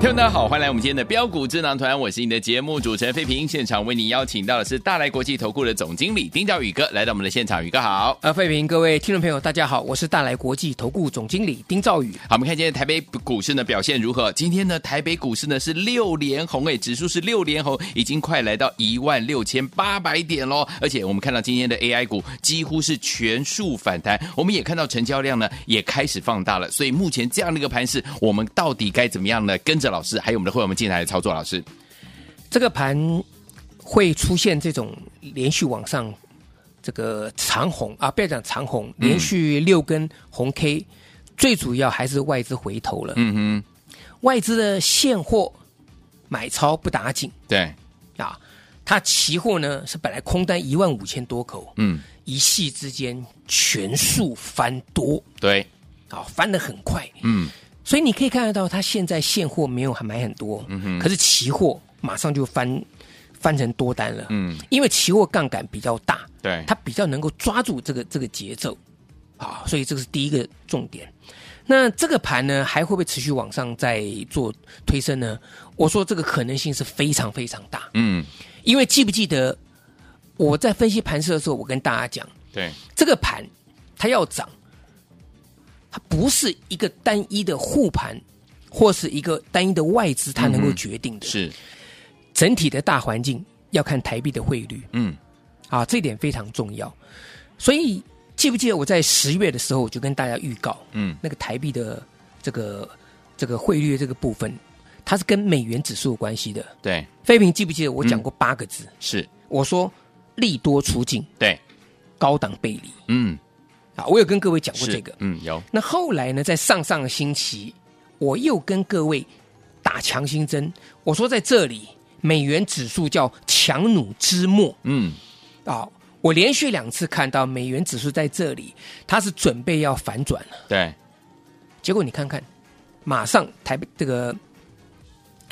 听众大家好，欢迎来我们今天的标股智囊团，我是你的节目主持人费平。现场为你邀请到的是大来国际投顾的总经理丁兆宇哥来到我们的现场，宇哥好。呃，费平，各位听众朋友，大家好，我是大来国际投顾总经理丁兆宇。好，我们看今天台北股市呢表现如何？今天呢台北股市呢是六连红，诶，指数是六连红，已经快来到一万六千八百点喽。而且我们看到今天的 AI 股几乎是全数反弹，我们也看到成交量呢也开始放大了。所以目前这样的一个盘势，我们到底该怎么样呢？跟着老师，还有我们的会员们进来操作，老师，这个盘会出现这种连续往上这个长红啊，不要讲长红，连续六根红 K，、嗯、最主要还是外资回头了。嗯哼，外资的现货买超不打紧。对啊，它期货呢是本来空单一万五千多口，嗯，一夕之间全数翻多。对，啊，翻得很快。嗯。所以你可以看得到，它现在现货没有还买很多，嗯哼，可是期货马上就翻翻成多单了，嗯，因为期货杠杆比较大，对，它比较能够抓住这个这个节奏，啊，所以这个是第一个重点。那这个盘呢，还会不会持续往上再做推升呢？我说这个可能性是非常非常大，嗯，因为记不记得我在分析盘势的时候，我跟大家讲，对，这个盘它要涨。它不是一个单一的护盘，或是一个单一的外资，它能够决定的。是整体的大环境要看台币的汇率。嗯，啊，这点非常重要。所以记不记得我在十月的时候，我就跟大家预告，嗯，那个台币的这个这个汇率的这个部分，它是跟美元指数有关系的。对，飞平记不记得我讲过八个字？是我说利多出尽，对，高档背离。嗯。我有跟各位讲过这个，嗯，有。那后来呢，在上上个星期，我又跟各位打强心针，我说在这里，美元指数叫强弩之末，嗯，啊，我连续两次看到美元指数在这里，它是准备要反转了，对。结果你看看，马上台北这个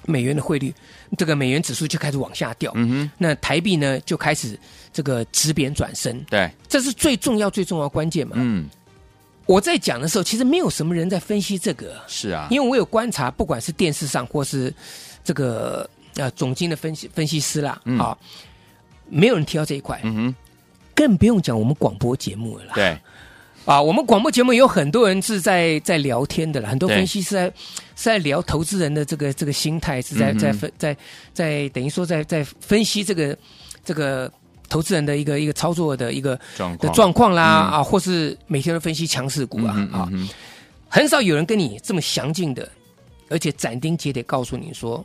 美元的汇率，这个美元指数就开始往下掉，嗯哼，那台币呢就开始。这个止贬转升，对，这是最重要、最重要关键嘛。嗯，我在讲的时候，其实没有什么人在分析这个，是啊，因为我有观察，不管是电视上或是这个呃总经的分析分析师啦，嗯、啊，没有人提到这一块，嗯哼，更不用讲我们广播节目了啦，对，啊，我们广播节目有很多人是在在聊天的了，很多分析师在是在聊投资人的这个这个心态，是在、嗯、在分在在等于说在在分析这个这个。投资人的一个一个操作的一个状况。的状况啦、嗯、啊，或是每天都分析强势股啊、嗯、啊，很少有人跟你这么详尽的，而且斩钉截铁告诉你说，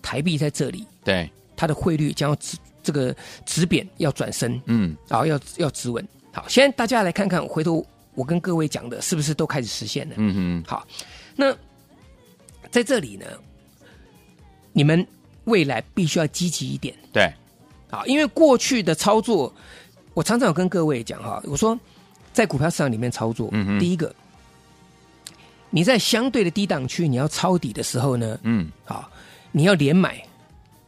台币在这里，对。它的汇率将要止这个直贬要转升，嗯，然后要要止稳。好，现在大家来看看，回头我跟各位讲的是不是都开始实现了？嗯哼，好，那在这里呢，你们未来必须要积极一点，对。啊，因为过去的操作，我常常有跟各位讲哈，我说在股票市场里面操作，嗯哼，第一个，你在相对的低档区，你要抄底的时候呢，嗯，好，你要连买，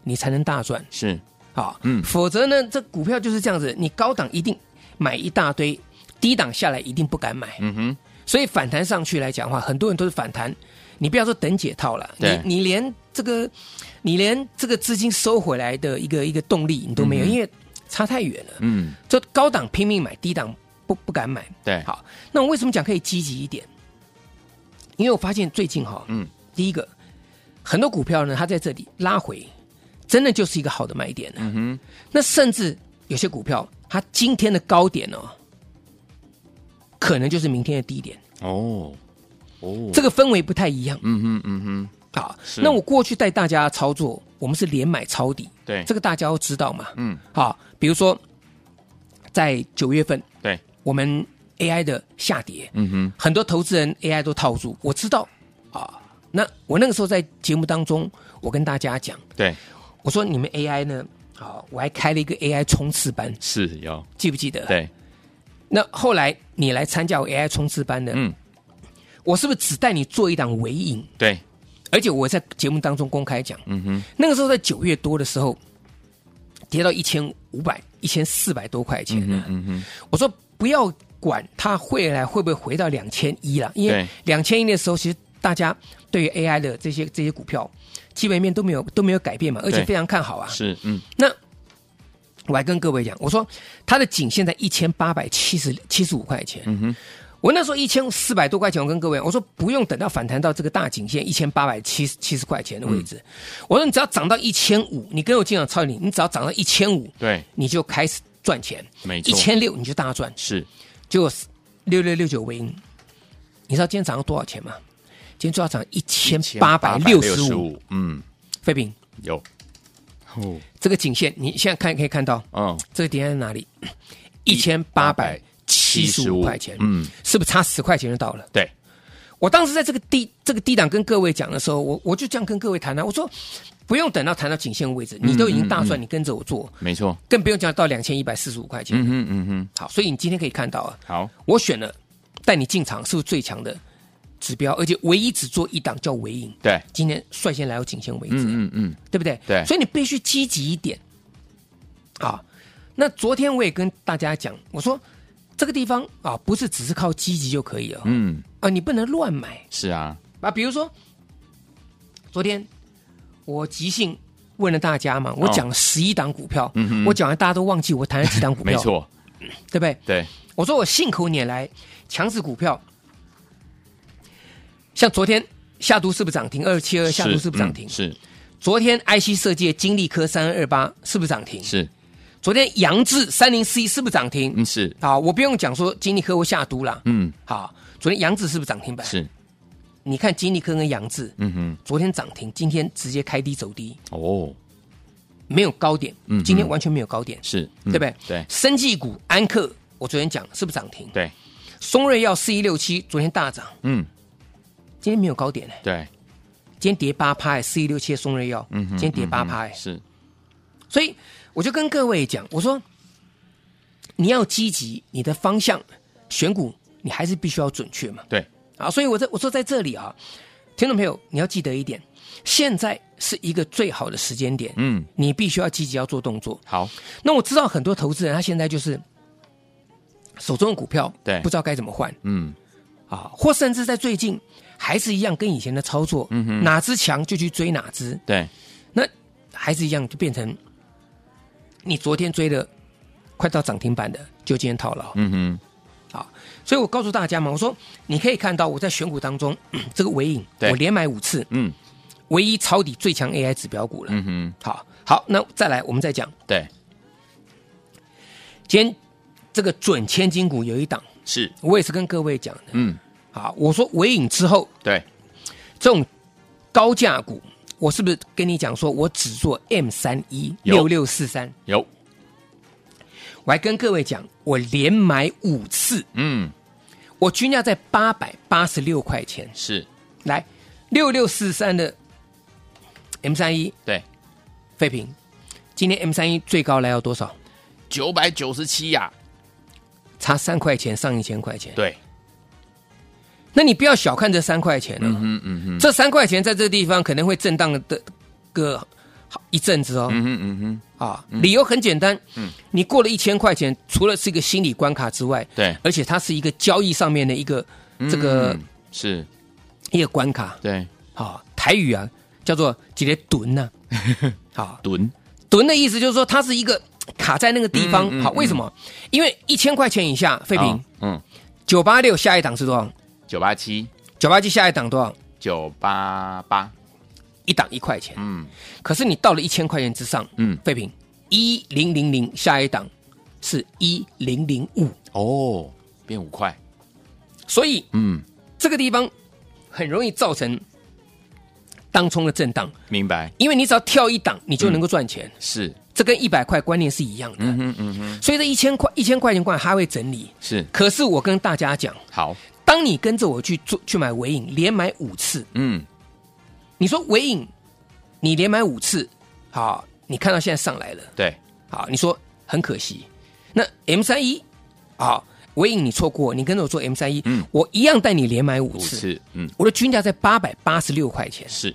你才能大赚，是，好，嗯，否则呢，这股票就是这样子，你高档一定买一大堆，低档下来一定不敢买，嗯哼，所以反弹上去来讲的话，很多人都是反弹，你不要说等解套了，你你连这个。你连这个资金收回来的一个一个动力你都没有，嗯、因为差太远了。嗯，就高档拼命买，低档不不敢买。对，好，那我为什么讲可以积极一点？因为我发现最近哈，嗯，第一个很多股票呢，它在这里拉回，真的就是一个好的买点。嗯哼，那甚至有些股票，它今天的高点哦，可能就是明天的低点。哦，哦，这个氛围不太一样。嗯哼，嗯哼。好，那我过去带大家操作，我们是连买抄底，对，这个大家都知道嘛。嗯，好，比如说在九月份，对，我们 AI 的下跌，嗯哼，很多投资人 AI 都套住，我知道啊。那我那个时候在节目当中，我跟大家讲，对，我说你们 AI 呢，好，我还开了一个 AI 冲刺班，是有。记不记得？对。那后来你来参加我 AI 冲刺班的，嗯，我是不是只带你做一档尾影？对，而且我在节目当中公开讲，嗯哼，那个时候在九月多的时候，跌到一千五百、一千四百多块钱，嗯嗯哼，我说不要管它会来会不会回到两千一了，因为两千一的时候，其实大家对于 AI 的这些这些股票基本面都没有都没有改变嘛，而且非常看好啊，是嗯，那。我还跟各位讲，我说它的颈线在一千八百七十七十五块钱。嗯哼，我那时候一千四百多块钱，我跟各位我说不用等到反弹到这个大颈线一千八百七十七十块钱的位置。嗯、我说你只要涨到一千五，你跟我经常抄底，你只要涨到一千五，对，你就开始赚钱。没错，一千六你就大赚。是，结果六六六九微盈，你知道今天涨了多少钱吗？今天最高涨一千八百六十五。嗯，飞平有。哦，这个颈线你现在看可以看到，嗯，这个点在哪里？一千八百七十五块钱，嗯，是不是差十块钱就到了？对，我当时在这个低这个低档跟各位讲的时候，我我就这样跟各位谈啊，我说不用等到谈到颈线位置，你都已经大赚，你跟着我做，没错，更不用讲到两千一百四十五块钱，嗯嗯嗯嗯，好，所以你今天可以看到啊，好，我选了带你进场，是不是最强的？指标，而且唯一只做一档叫尾影。对，今天率先来到颈线位置，嗯嗯嗯，对不对？对，所以你必须积极一点啊。那昨天我也跟大家讲，我说这个地方啊，不是只是靠积极就可以了，嗯啊，你不能乱买。是啊，啊，比如说昨天我即兴问了大家嘛，我讲了十一档股票，嗯，我讲完大家都忘记我谈了几档股票，没错，对不对？对，我说我信口拈来强势股票。像昨天下都是不是涨停？二七二下都是不是涨停？是。昨天 IC 设计金利科三二二八是不是涨停？是。昨天杨志三零四一是不是涨停？嗯，是。好，我不用讲说金利科或下都啦。嗯。好，昨天杨志是不是涨停板？是。你看金利科跟杨志，嗯哼，昨天涨停，今天直接开低走低。哦。没有高点，嗯，今天完全没有高点，是，对不对？对。生技股安克，我昨天讲是不是涨停？对。松瑞药四一六七昨天大涨，嗯。今天没有高点呢，对，今天跌八拍，四一六七松瑞药，嗯，今天跌八趴，是，所以我就跟各位讲，我说你要积极，你的方向选股，你还是必须要准确嘛，对，啊，所以我在我说在这里啊，听众朋友，你要记得一点，现在是一个最好的时间点，嗯，你必须要积极要做动作。好，那我知道很多投资人他现在就是手中的股票，对，不知道该怎么换，嗯，啊，或甚至在最近。还是一样，跟以前的操作，嗯哼，哪只强就去追哪只，对，那还是一样，就变成你昨天追的快到涨停板的，就今天套牢，嗯哼，好，所以我告诉大家嘛，我说你可以看到我在选股当中，这个尾影，我连买五次，嗯，唯一抄底最强 AI 指标股了，嗯哼，好，好，那再来我们再讲，对，今天这个准千金股有一档，是。我也是跟各位讲的，嗯。好，我说尾影之后，对。这种高价股，我是不是跟你讲说，我只做 M 三一六六四三？有，我还跟各位讲，我连买五次，嗯，我均价在八百八十六块钱，是。来六六四三的 M 三一，对，废品，今天 M 三一最高来到多少？九百九十七呀，差三块钱，上一千块钱，对。那你不要小看这三块钱了，嗯哼嗯哼，这三块钱在这个地方可能会震荡的个好一阵子哦，嗯哼嗯哼，啊，理由很简单，嗯，你过了一千块钱，除了是一个心理关卡之外，对，而且它是一个交易上面的一个这个是。一个关卡，对，好，台语啊叫做几个吨呐，好，吨。吨的意思就是说它是一个卡在那个地方，好，为什么？因为一千块钱以下废品，嗯，九八六下一档是多少？九八七，九八七下一档多少？九八八，一档一块钱。嗯，可是你到了一千块钱之上，嗯，废品一零零零下一档是一零零五哦，变五块。所以，嗯，这个地方很容易造成当冲的震荡，明白？因为你只要跳一档，你就能够赚钱。是，这跟一百块观念是一样的。嗯哼嗯哼，所以这一千块一千块钱罐还会整理。是，可是我跟大家讲，好，当你跟着我去做去买尾影，连买五次，嗯，你说尾影，你连买五次，好，你看到现在上来了，对，好，你说很可惜。那 M 三一，好，尾影你错过，你跟着我做 M 三一，嗯，我一样带你连买五次，五次，嗯，我的均价在八百八十六块钱，是。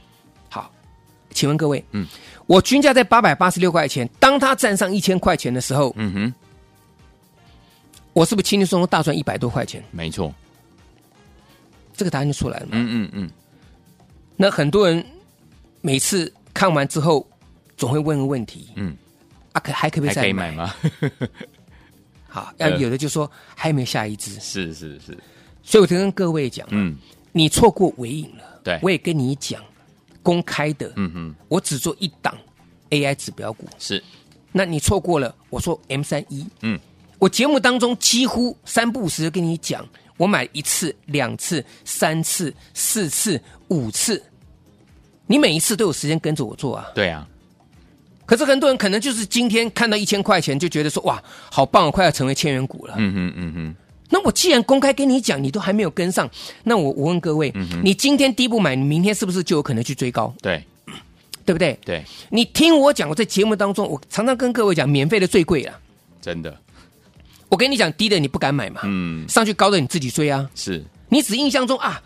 好，请问各位，嗯，我均价在八百八十六块钱，当它站上一千块钱的时候，嗯哼，我是不是轻轻松松大赚一百多块钱？没错，这个答案就出来了嘛。嗯嗯嗯。那很多人每次看完之后，总会问个问题，嗯，啊可还可不可以再买吗？好，要有的就说还有没有下一只？是是是。所以我就跟各位讲，嗯，你错过尾影了，对，我也跟你讲。公开的，嗯哼，我只做一档 AI 指标股，是，那你错过了，我说 M 三一，嗯，我节目当中几乎三不五时跟你讲，我买一次、两次、三次、四次、五次，你每一次都有时间跟着我做啊，对啊，可是很多人可能就是今天看到一千块钱就觉得说哇，好棒，我快要成为千元股了，嗯哼嗯哼。那我既然公开跟你讲，你都还没有跟上，那我我问各位，嗯、你今天低不买，你明天是不是就有可能去追高？对，对不对？对，你听我讲，我在节目当中，我常常跟各位讲，免费的最贵了，真的。我跟你讲，低的你不敢买嘛，嗯，上去高的你自己追啊。是，你只印象中啊，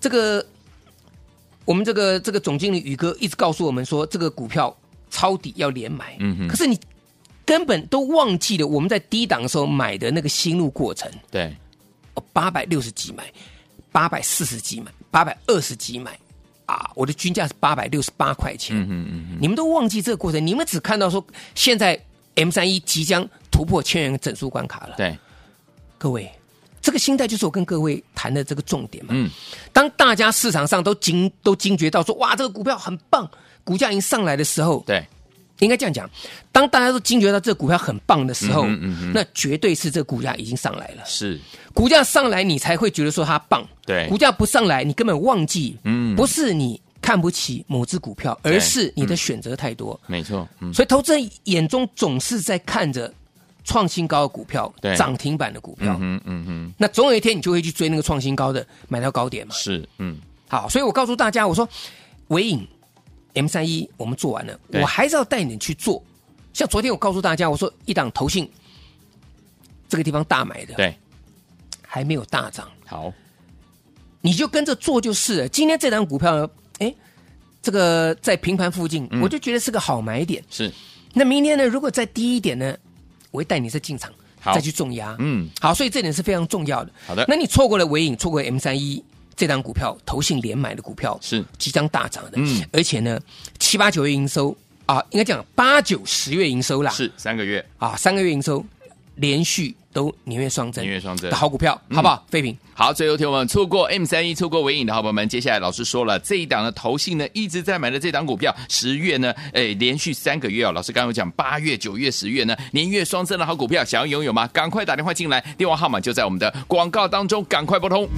这个我们这个这个总经理宇哥一直告诉我们说，这个股票抄底要连买，嗯哼，可是你。根本都忘记了我们在低档的时候买的那个心路过程。对，八百六十几买，八百四十几买，八百二十几买，啊，我的均价是八百六十八块钱。嗯嗯嗯，你们都忘记这个过程，你们只看到说现在 M 三一即将突破千元整数关卡了。对，各位，这个心态就是我跟各位谈的这个重点嘛。嗯，当大家市场上都惊都惊觉到说哇，这个股票很棒，股价已经上来的时候，对。应该这样讲，当大家都惊觉到这股票很棒的时候，嗯嗯嗯、那绝对是这股价已经上来了。是，股价上来，你才会觉得说它棒。对，股价不上来，你根本忘记。嗯，不是你看不起某只股票，而是你的选择太多。没错。嗯、所以投资人眼中总是在看着创新高的股票，涨停板的股票。嗯嗯嗯。那总有一天你就会去追那个创新高的，买到高点嘛。是，嗯。好，所以我告诉大家，我说纬颖。M 三一我们做完了，我还是要带你去做。像昨天我告诉大家，我说一档投信这个地方大买的，对，还没有大涨。好，你就跟着做就是了。今天这档股票呢，哎，这个在平盘附近，我就觉得是个好买点。是。那明天呢，如果再低一点呢，我会带你再进场，再去重压。嗯，好，所以这点是非常重要的。好的，那你错过了尾影，错过 M 三一。这档股票投信连买的股票是。即将大涨的，嗯，而且呢，七八九月营收啊，应该讲八九十月营收啦，是三个月。啊，三个月营收连续都年月双增，年月双增。的好股票，好不好？废品好，最后听我们错过 M 三一，错过尾影的好朋友们，接下来老师说了，这一档的投信呢一直在买的这档股票，十月呢，哎，连续三个月哦，老师刚刚有讲八月、九月、十月呢，年月双增的好股票，想要拥有吗？赶快打电话进来，电话号码就在我们的广告当中，赶快拨通。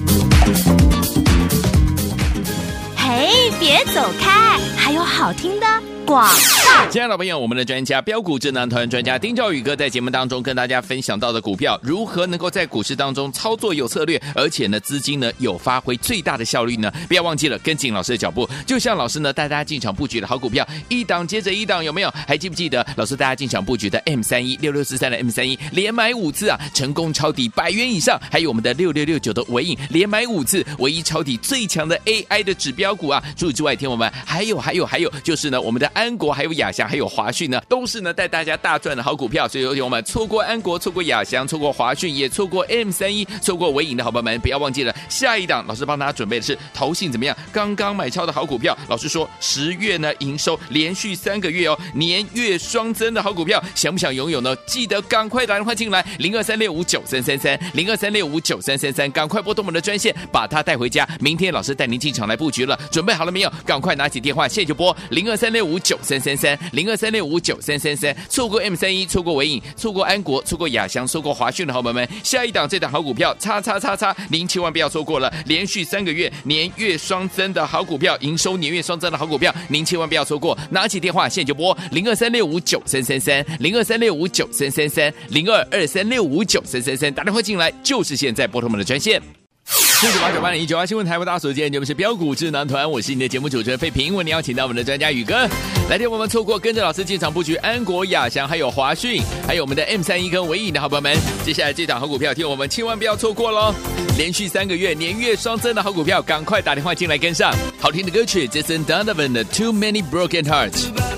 嘿，别走开，还有好听的广告。亲爱的老朋友，我们的专家标股智囊团专家丁兆宇哥在节目当中跟大家分享到的股票，如何能够在股市当中操作有策略，而且呢资金呢有发挥最大的效率呢？不要忘记了跟紧老师的脚步，就像老师呢带大家进场布局的好股票，一档接着一档，有没有？还记不记得老师带大家进场布局的 M 三一六六四三的 M 三一连买五次啊，成功抄底百元以上，还有我们的六六六九的尾影连买五次，唯一抄底最强的 AI 的指标股啊！除此之外，听我们还有还有还有，就是呢我们的安国还有亚。还有华讯呢，都是呢带大家大赚的好股票，所以有请我们错过安国、错过亚翔、错过华讯，也错过 M 三一、错过纬颖的好朋友们，不要忘记了下一档，老师帮大家准备的是投信怎么样？刚刚买超的好股票，老师说十月呢营收连续三个月哦，年月双增的好股票，想不想拥有呢？记得赶快打电话进来，零二三六五九三三三，零二三六五九三三三，赶快拨通我们的专线，把它带回家。明天老师带您进场来布局了，准备好了没有？赶快拿起电话，现在就拨零二三六五九三三三。零二三六五九三三三。错过 M 三一，错过纬颖，错过安国，错过雅翔，错过华讯的好朋友们，下一档这档好股票，叉叉叉叉，您千万不要错过了，连续三个月年月双增的好股票，营收年月双增的好股票，您千万不要错过，拿起电话现在就拨零二三六五九三三三零二三六五九三三三零二二三六五九三三三，打电话进来就是现在，拨通我们的专线。四九八九八零一九八新闻台，为大家所见，节目是标股智囊团，我是你的节目主持人费平，为你邀请到我们的专家宇哥，来电我们错过跟着老师进场布局安国亚翔，还有华讯，还有我们的 M 三一跟纬颖的好朋友们，接下来这档好股票，听我们千万不要错过喽！连续三个月年月双增的好股票，赶快打电话进来跟上。好听的歌曲，Jason Donovan 的 Too Many Broken Hearts。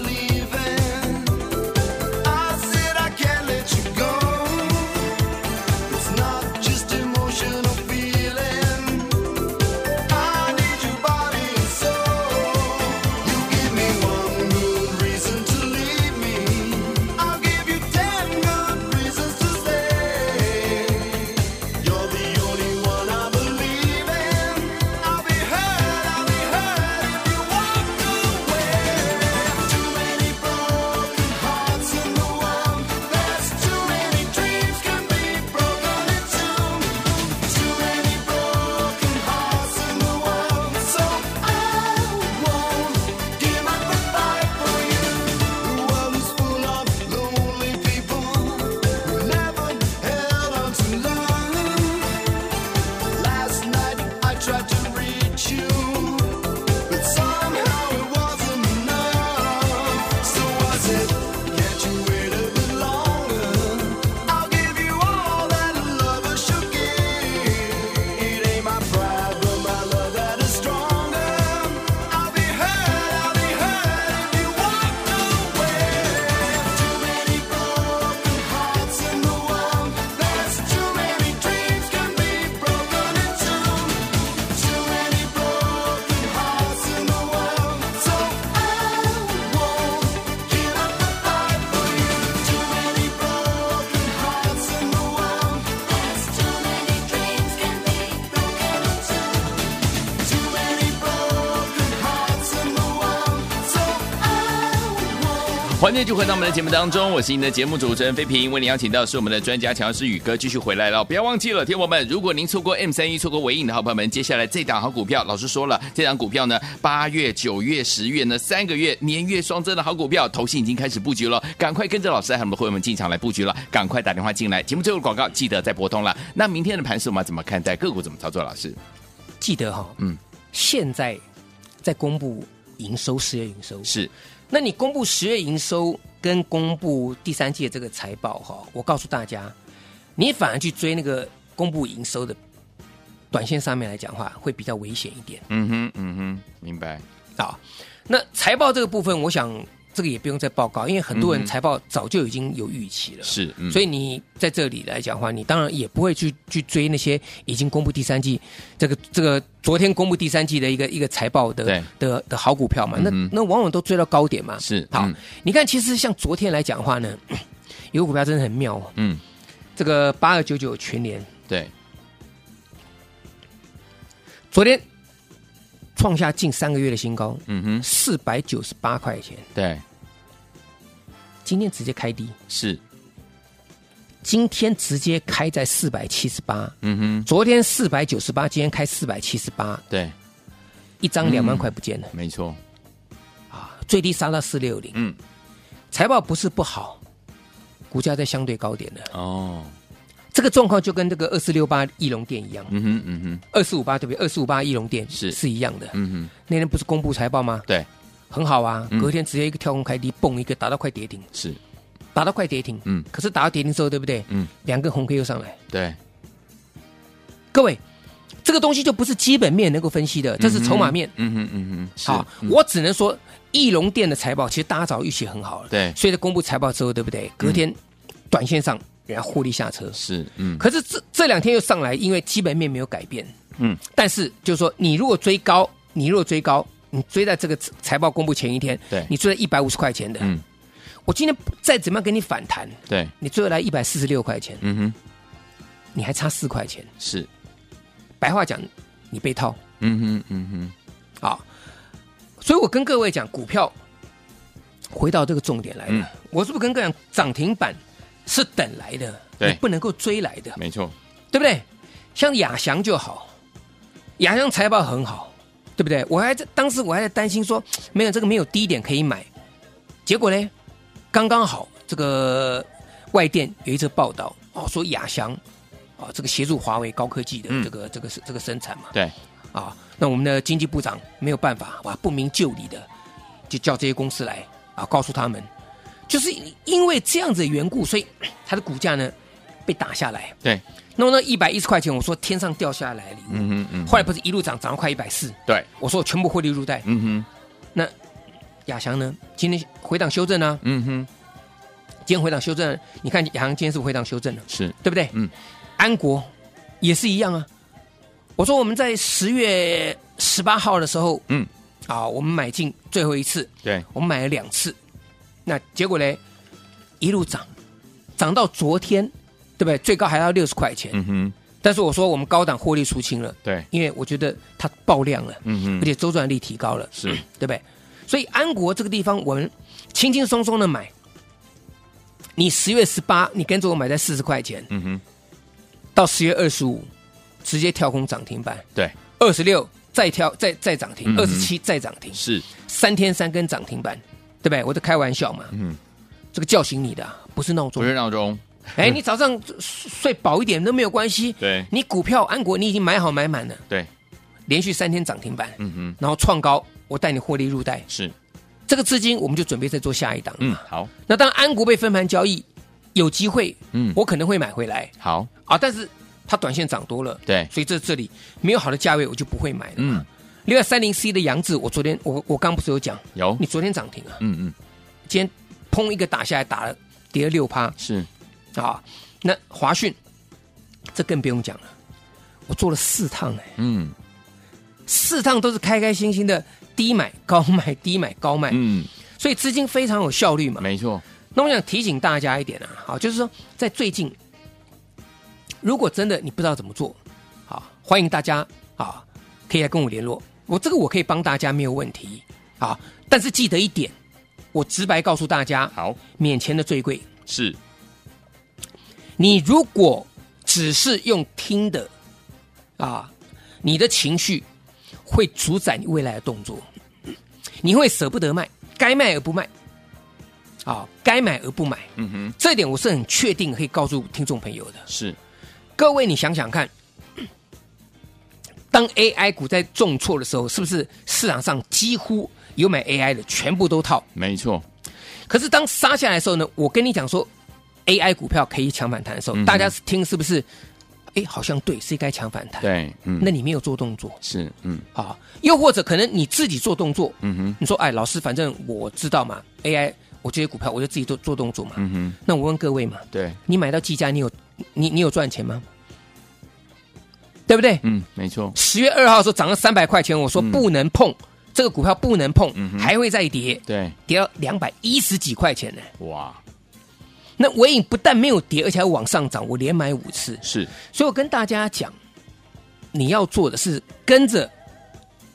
欢迎就回到我们的节目当中，我是您的节目主持人飞平，为您邀请到是我们的专家强势宇哥继续回来了。不要忘记了，听我们，如果您错过 M 三一，错过尾影的好朋友们，接下来这档好股票，老师说了，这档股票呢，八月、九月、十月呢三个月年月双增的好股票，投信已经开始布局了，赶快跟着老师和我们的会员们进场来布局了，赶快打电话进来。节目最后的广告记得再拨通了。那明天的盘势我们怎么看待？个股怎么操作？老师记得哈、哦，嗯，现在在公布营收，十月营收是。那你公布十月营收跟公布第三季的这个财报哈，我告诉大家，你反而去追那个公布营收的，短线上面来讲的话，会比较危险一点。嗯哼，嗯哼，明白。好，那财报这个部分，我想。这个也不用再报告，因为很多人财报早就已经有预期了。是、嗯，所以你在这里来讲的话，你当然也不会去去追那些已经公布第三季这个这个昨天公布第三季的一个一个财报的的的，好股票嘛。那那往往都追到高点嘛。是，好，嗯、你看，其实像昨天来讲的话呢，有个股票真的很妙哦。嗯，这个八二九九全年，对，昨天。创下近三个月的新高，嗯哼，四百九十八块钱。对，今天直接开低，是，今天直接开在四百七十八，嗯哼，昨天四百九十八，今天开四百七十八，对，一张两万块不见了，嗯、没错，啊，最低杀到四六零，嗯，财报不是不好，股价在相对高点的，哦。这个状况就跟这个二四六八翼龙店一样，嗯哼嗯哼，二四五八对不对？二四五八翼龙店是。是一样的，嗯哼。那天不是公布财报吗？对，很好啊，嗯、隔天直接一个跳空开低，蹦一个打到快跌停，是打到快跌停，嗯。可是打到跌停之后，对不对？嗯。两个红 K 又上来，对。各位，这个东西就不是基本面能够分析的，这是筹码面，嗯哼嗯哼。好，我只能说翼龙店的财报其实大家早预期很好了，对。所以在公布财报之后，对不对？隔天短线上。人家获利下车是，嗯，可是这这两天又上来，因为基本面没有改变，嗯，但是就是说，你如果追高，你如果追高，你追在这个财报公布前一天，对，你追在一百五十块钱的，嗯，我今天再怎么样给你反弹，对，你追回来一百四十六块钱，嗯哼，你还差四块钱，是，白话讲，你被套，嗯哼，嗯哼，好，所以我跟各位讲，股票回到这个重点来了，嗯。我是不是跟各位讲，涨停板是等来的，对。你不能够追来的，没错，对不对？像亚翔就好，亚翔财报很好，对不对？我还在当时我还在担心说，没有这个没有低点可以买，结果呢，刚刚好这个外电有一则报道哦，说亚翔啊这个协助华为高科技的嗯。这个、这个这个生产嘛，对，啊，那我们的经济部长没有办法哇，不明就里的就叫这些公司来啊，告诉他们，就是因为这样子的缘故，所以 它的股价呢被打下来。对，那么那一百一十块钱，我说天上掉下来的礼物，嗯哼嗯，后来不是一路涨，涨到快一百四，对，我说我全部获利入袋。嗯哼，那亚翔呢，今天回档修正呢、嗯哼，今天回档修正，你看亚翔今天是不是回档修正了，是，对不对？嗯，安国也是一样啊。我说我们在十月十八号的时候，嗯，啊，我们买进最后一次，对，我们买了两次，那结果嘞，一路涨，涨到昨天，对不对？最高还要六十块钱。嗯哼，但是我说我们高档获利出清了，对，因为我觉得它爆量了，嗯哼而且周转率提高了，是，对不对？所以安国这个地方，我们轻轻松松的买。你十月十八，你跟着我买在四十块钱，嗯哼，到十月二十五，直接跳空涨停板，对，二十六再跳再再涨停，二十七再涨停，是，三天三根涨停板，对不对？我在开玩笑嘛，嗯，这个叫醒你的啊不是闹钟不。是闹钟，哎，你早上睡饱一点都没有关系。对。你股票安国你已经买好买满了，对，连续三天涨停板，嗯哼，然后创高，我带你获利入袋，是，这个资金我们就准备再做下一档。嗯，好，那当安国被分盘交易，有机会，嗯。我可能会买回来。好，啊，但是它短线涨多了，对。所以这这里没有好的价位，我就不会买了。嗯，另外三零 C 的杨志，我昨天我我刚不是有讲，有。你，昨天涨停啊，嗯嗯，今天砰一个打下来，打了跌了六趴。是，啊。那华讯这更不用讲了，我做了四趟哎，嗯四趟都是开开心心的低买高卖，低买 高卖，嗯，所以资金非常有效率嘛。没错，那我想提醒大家一点啊，好，就是说在最近，如果真的你不知道怎么做，好，欢迎大家啊，可以来跟我联络，我这个我可以帮大家没有问题啊。但是记得一点，我直白告诉大家，好，免钱的最贵。是，你如果只是用听的啊，你的情绪会主宰你未来的动作，你会舍不得卖，该卖而不卖，啊，该买而不买。嗯哼，这点我是很确定可以告诉听众朋友的。是，各位，你想想看，当 AI 股在重挫的时候，是不是市场上几乎有买 AI 的全部都套？没错，可是当杀下来的时候呢，我跟你讲说，AI 股票可以抢反弹的时候，嗯大家听是不是？哎，好像对，是该抢反弹。，对，嗯，那你没有做动作是，嗯好？又或者可能你自己做动作，嗯哼，你说，哎，老师，反正我知道嘛，AI 我这些股票我就自己做做动作嘛。嗯哼，那我问各位嘛，对，你买到技嘉，你有你你有赚钱吗？对不对？嗯，没错，十月二号的时候涨了三百块钱，我说嗯不能碰、这个股票，不能碰，还会再跌，对，跌到两百一十几块钱呢。哇，那尾影不但没有跌，而且还往上涨，我连买五次。是，所以我跟大家讲，你要做的是跟着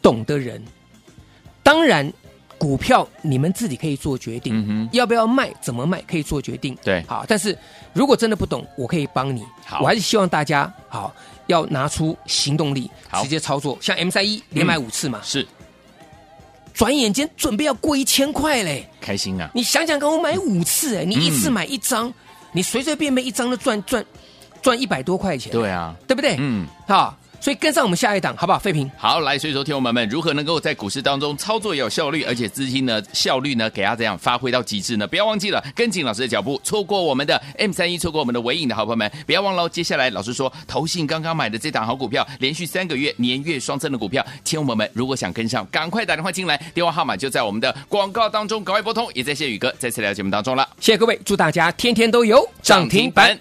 懂的人。当然，股票你们自己可以做决定，嗯，要不要卖，怎么卖可以做决定。对好，但是如果真的不懂，我可以帮你。好我还是希望大家好要拿出行动力，好直接操作。像 M 三一连买五次嘛，是，转眼间准备要过一千块嘞。开心啊，你想想看，我买五次，哎，你一次买一张，你随随便便一张都赚赚赚一百多块钱，对啊，对不对？嗯。好，所以跟上我们下一档，好不好？费平，好，来，所以说，听朋友们如何能够在股市当中操作也有效率，而且资金呢效率呢，给它怎样发挥到极致呢？不要忘记了跟紧老师的脚步，错过我们的 M 三一，错过我们的尾影的好朋友们，不要忘了。接下来老师说，投信刚刚买的这档好股票，连续三个月年月双增的股票，听众朋友们如果想跟上，赶快打电话进来，电话号码就在我们的广告当中，赶快拨通。也在谢宇哥再次来到节目当中了，谢谢各位，祝大家天天都有涨停板。。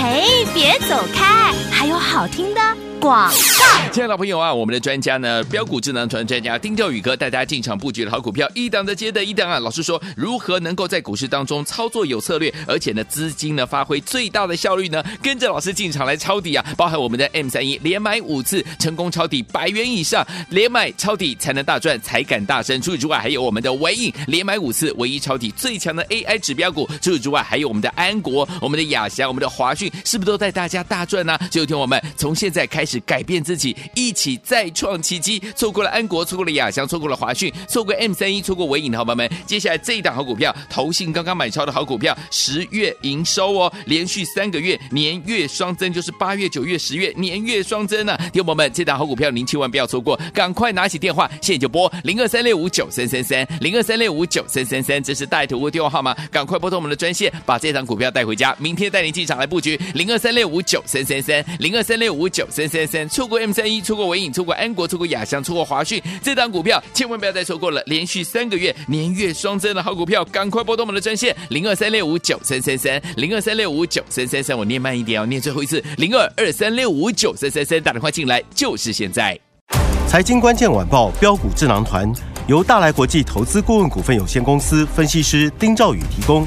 嘿，别走开，还有好听的广亲爱的朋友啊，我们的专家呢，标股智囊团专家丁兆宇哥带大家进场布局的好股票，一档的接的一档啊。老师说，如何能够在股市当中操作有策略，而且呢，资金呢发挥最大的效率呢？跟着老师进场来抄底啊！包含我们的 M 三一连买五次成功抄底百元以上，连买抄底才能大赚，才敢大声。除此之外，还有我们的纬颖连买五次唯一抄底最强的 AI 指标股。除此之外，还有我们的安国、我们的雅翔、我们的华讯，是不是都带大家大赚呢、就听我们从现在开始改变自己。一起再创奇迹，错过了安国，错过了亚翔，错过了华讯，错过 M 三一，错过纬颖的好朋友们，接下来这一档好股票，投信刚刚买超的好股票，十月营收哦，连续三个月年月双增，就是八月、九月、十月年月双增呢、啊。听友们，这档好股票您千万不要错过，赶快拿起电话，现在就拨零二三六五九三三三零二三六五九三三三，这是带图的电话号码，赶快拨通我们的专线，把这档股票带回家，明天带您进场来布局零二三六五九三三三零二三六五九三三三，错过 M 三一。错过纬颖，错过安国，错过亚翔，错过华讯，这档股票千万不要再错过了！连续三个月年月双增的好股票，赶快拨通我们的专线零二三六五九三三三零二三六五九三三三，我念慢一点哦，念最后一次零二二三六五九三三三，打电话进来就是现在。财经关键晚报标股智囊团由大来国际投资顾问股份有限公司分析师丁兆宇提供，